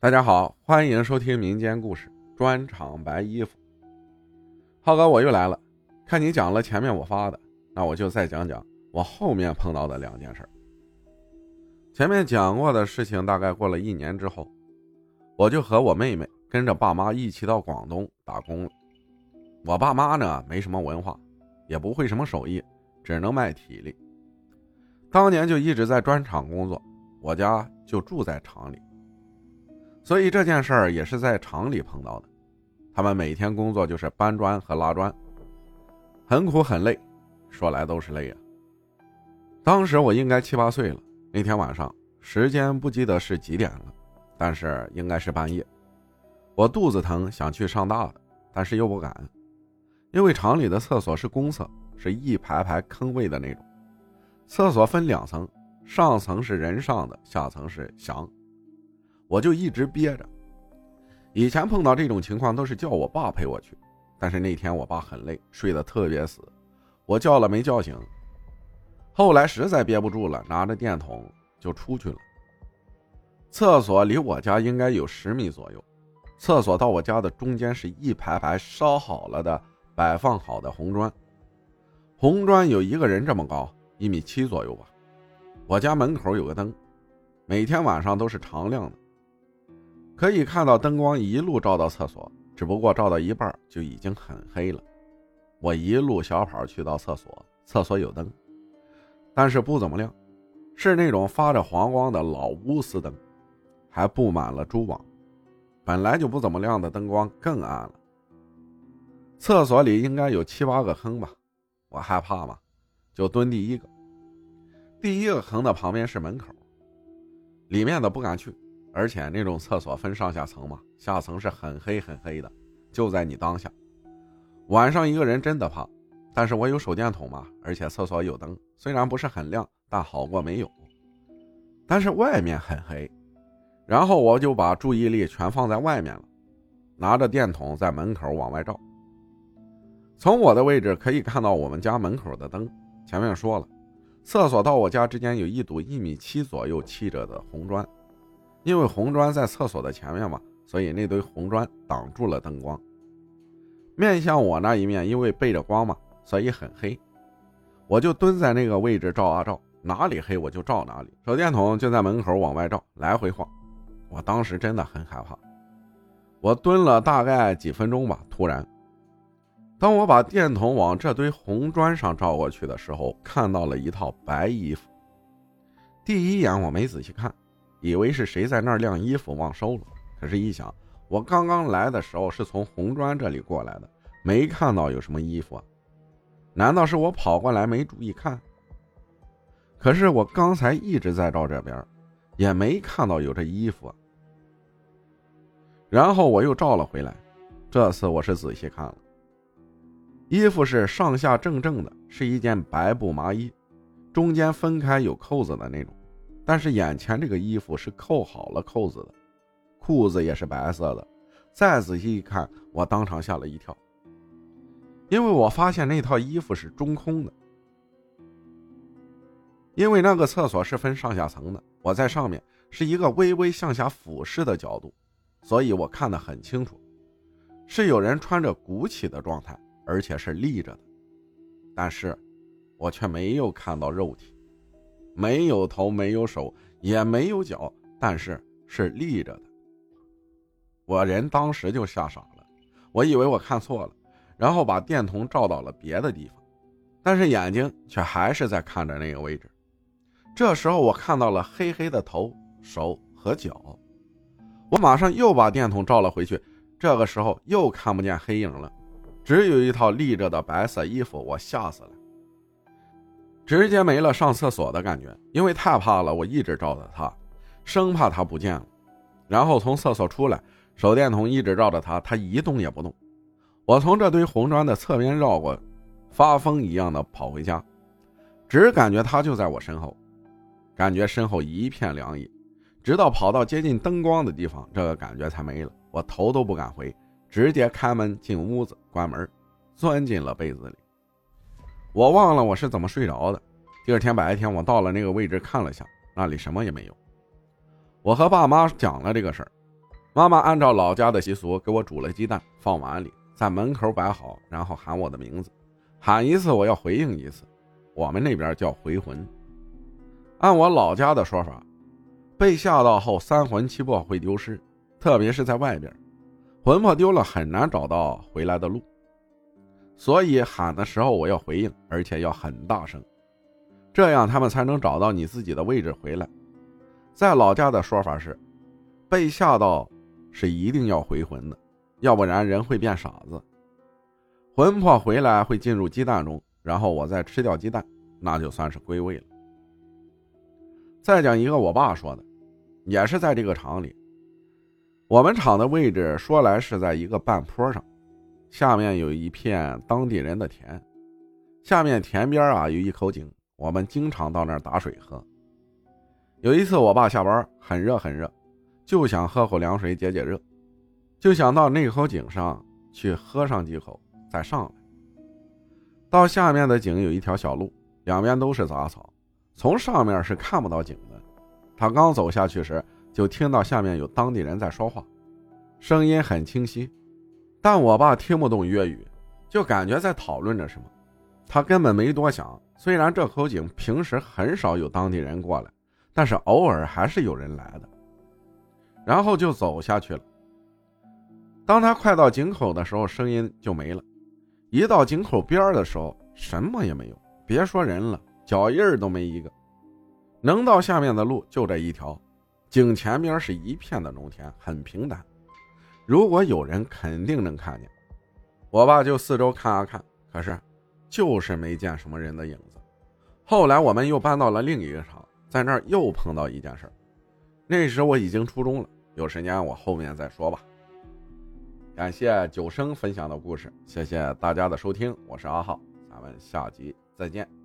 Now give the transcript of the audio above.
大家好，欢迎收听民间故事专场白衣服。浩哥，我又来了。看你讲了前面我发的，那我就再讲讲我后面碰到的两件事。前面讲过的事情，大概过了一年之后，我就和我妹妹跟着爸妈一起到广东打工了。我爸妈呢，没什么文化，也不会什么手艺，只能卖体力。当年就一直在砖厂工作，我家就住在厂里。所以这件事儿也是在厂里碰到的。他们每天工作就是搬砖和拉砖，很苦很累，说来都是泪啊。当时我应该七八岁了。那天晚上，时间不记得是几点了，但是应该是半夜。我肚子疼，想去上大的，但是又不敢，因为厂里的厕所是公厕，是一排排坑位的那种。厕所分两层，上层是人上的，下层是翔。我就一直憋着。以前碰到这种情况都是叫我爸陪我去，但是那天我爸很累，睡得特别死，我叫了没叫醒。后来实在憋不住了，拿着电筒就出去了。厕所离我家应该有十米左右，厕所到我家的中间是一排排烧好了的、摆放好的红砖，红砖有一个人这么高，一米七左右吧。我家门口有个灯，每天晚上都是常亮的。可以看到灯光一路照到厕所，只不过照到一半就已经很黑了。我一路小跑去到厕所，厕所有灯，但是不怎么亮，是那种发着黄光的老钨丝灯，还布满了蛛网。本来就不怎么亮的灯光更暗了。厕所里应该有七八个坑吧，我害怕嘛，就蹲第一个。第一个坑的旁边是门口，里面的不敢去。而且那种厕所分上下层嘛，下层是很黑很黑的，就在你当下。晚上一个人真的怕，但是我有手电筒嘛，而且厕所有灯，虽然不是很亮，但好过没有。但是外面很黑，然后我就把注意力全放在外面了，拿着电筒在门口往外照。从我的位置可以看到我们家门口的灯。前面说了，厕所到我家之间有一堵一米七左右砌着的红砖。因为红砖在厕所的前面嘛，所以那堆红砖挡住了灯光。面向我那一面，因为背着光嘛，所以很黑。我就蹲在那个位置照啊照，哪里黑我就照哪里。手电筒就在门口往外照，来回晃。我当时真的很害怕。我蹲了大概几分钟吧，突然，当我把电筒往这堆红砖上照过去的时候，看到了一套白衣服。第一眼我没仔细看。以为是谁在那儿晾衣服忘收了，可是，一想，我刚刚来的时候是从红砖这里过来的，没看到有什么衣服啊？难道是我跑过来没注意看？可是我刚才一直在照这边，也没看到有这衣服啊。然后我又照了回来，这次我是仔细看了，衣服是上下正正的，是一件白布麻衣，中间分开有扣子的那种。但是眼前这个衣服是扣好了扣子的，裤子也是白色的。再仔细一看，我当场吓了一跳，因为我发现那套衣服是中空的。因为那个厕所是分上下层的，我在上面是一个微微向下俯视的角度，所以我看得很清楚，是有人穿着鼓起的状态，而且是立着的，但是我却没有看到肉体。没有头，没有手，也没有脚，但是是立着的。我人当时就吓傻了，我以为我看错了，然后把电筒照到了别的地方，但是眼睛却还是在看着那个位置。这时候我看到了黑黑的头、手和脚，我马上又把电筒照了回去，这个时候又看不见黑影了，只有一套立着的白色衣服，我吓死了。直接没了上厕所的感觉，因为太怕了，我一直照着他，生怕他不见了。然后从厕所出来，手电筒一直照着他，他一动也不动。我从这堆红砖的侧边绕过，发疯一样的跑回家，只感觉他就在我身后，感觉身后一片凉意，直到跑到接近灯光的地方，这个感觉才没了。我头都不敢回，直接开门进屋子，关门，钻进了被子里。我忘了我是怎么睡着的。第二天白天，我到了那个位置看了下，那里什么也没有。我和爸妈讲了这个事儿，妈妈按照老家的习俗给我煮了鸡蛋，放碗里，在门口摆好，然后喊我的名字，喊一次我要回应一次。我们那边叫回魂。按我老家的说法，被吓到后三魂七魄会丢失，特别是在外边，魂魄丢了很难找到回来的路。所以喊的时候我要回应，而且要很大声，这样他们才能找到你自己的位置回来。在老家的说法是，被吓到是一定要回魂的，要不然人会变傻子。魂魄回来会进入鸡蛋中，然后我再吃掉鸡蛋，那就算是归位了。再讲一个我爸说的，也是在这个厂里，我们厂的位置说来是在一个半坡上。下面有一片当地人的田，下面田边啊有一口井，我们经常到那儿打水喝。有一次，我爸下班很热很热，就想喝口凉水解解热，就想到那口井上去喝上几口再上来。到下面的井有一条小路，两边都是杂草，从上面是看不到井的。他刚走下去时，就听到下面有当地人在说话，声音很清晰。但我爸听不懂粤语，就感觉在讨论着什么。他根本没多想。虽然这口井平时很少有当地人过来，但是偶尔还是有人来的。然后就走下去了。当他快到井口的时候，声音就没了。一到井口边的时候，什么也没有，别说人了，脚印儿都没一个。能到下面的路就这一条。井前边是一片的农田，很平坦。如果有人，肯定能看见。我爸就四周看啊看，可是就是没见什么人的影子。后来我们又搬到了另一个厂，在那儿又碰到一件事儿。那时我已经初中了，有时间我后面再说吧。感谢九生分享的故事，谢谢大家的收听，我是阿浩，咱们下集再见。